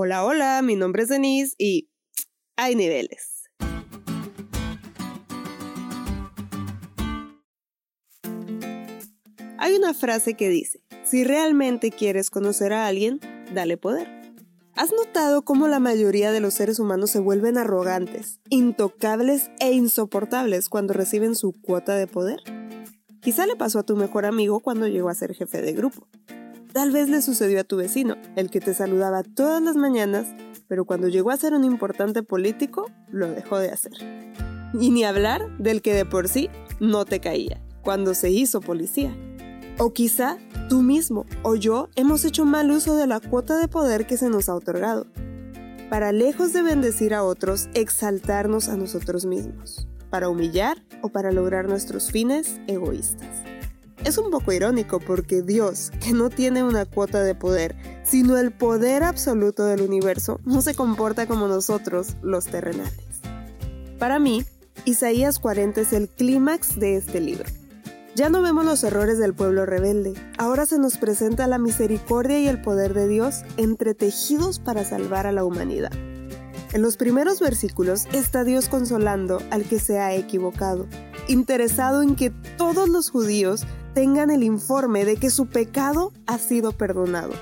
Hola, hola, mi nombre es Denise y hay niveles. Hay una frase que dice, si realmente quieres conocer a alguien, dale poder. ¿Has notado cómo la mayoría de los seres humanos se vuelven arrogantes, intocables e insoportables cuando reciben su cuota de poder? Quizá le pasó a tu mejor amigo cuando llegó a ser jefe de grupo. Tal vez le sucedió a tu vecino, el que te saludaba todas las mañanas, pero cuando llegó a ser un importante político, lo dejó de hacer. Y ni hablar del que de por sí no te caía, cuando se hizo policía. O quizá tú mismo o yo hemos hecho mal uso de la cuota de poder que se nos ha otorgado, para lejos de bendecir a otros, exaltarnos a nosotros mismos, para humillar o para lograr nuestros fines egoístas. Es un poco irónico porque Dios, que no tiene una cuota de poder, sino el poder absoluto del universo, no se comporta como nosotros, los terrenales. Para mí, Isaías 40 es el clímax de este libro. Ya no vemos los errores del pueblo rebelde, ahora se nos presenta la misericordia y el poder de Dios entretejidos para salvar a la humanidad. En los primeros versículos está Dios consolando al que se ha equivocado, interesado en que todos los judíos tengan el informe de que su pecado ha sido perdonado,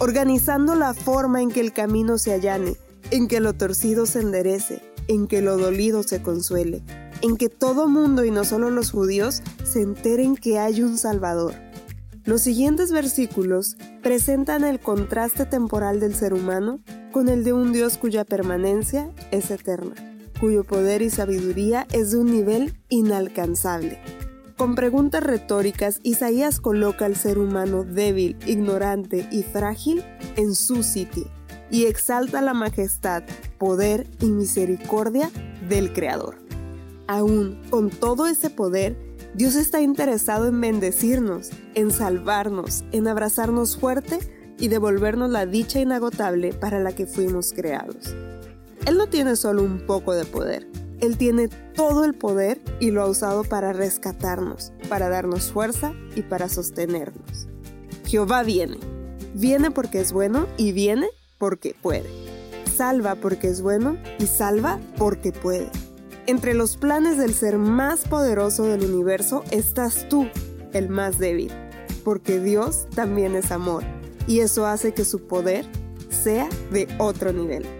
organizando la forma en que el camino se allane, en que lo torcido se enderece, en que lo dolido se consuele, en que todo mundo y no solo los judíos se enteren que hay un Salvador. Los siguientes versículos presentan el contraste temporal del ser humano con el de un Dios cuya permanencia es eterna, cuyo poder y sabiduría es de un nivel inalcanzable. Con preguntas retóricas, Isaías coloca al ser humano débil, ignorante y frágil en su sitio y exalta la majestad, poder y misericordia del Creador. Aún con todo ese poder, Dios está interesado en bendecirnos, en salvarnos, en abrazarnos fuerte y devolvernos la dicha inagotable para la que fuimos creados. Él no tiene solo un poco de poder, Él tiene todo el poder y lo ha usado para rescatarnos, para darnos fuerza y para sostenernos. Jehová viene, viene porque es bueno y viene porque puede. Salva porque es bueno y salva porque puede. Entre los planes del ser más poderoso del universo estás tú, el más débil, porque Dios también es amor, y eso hace que su poder sea de otro nivel.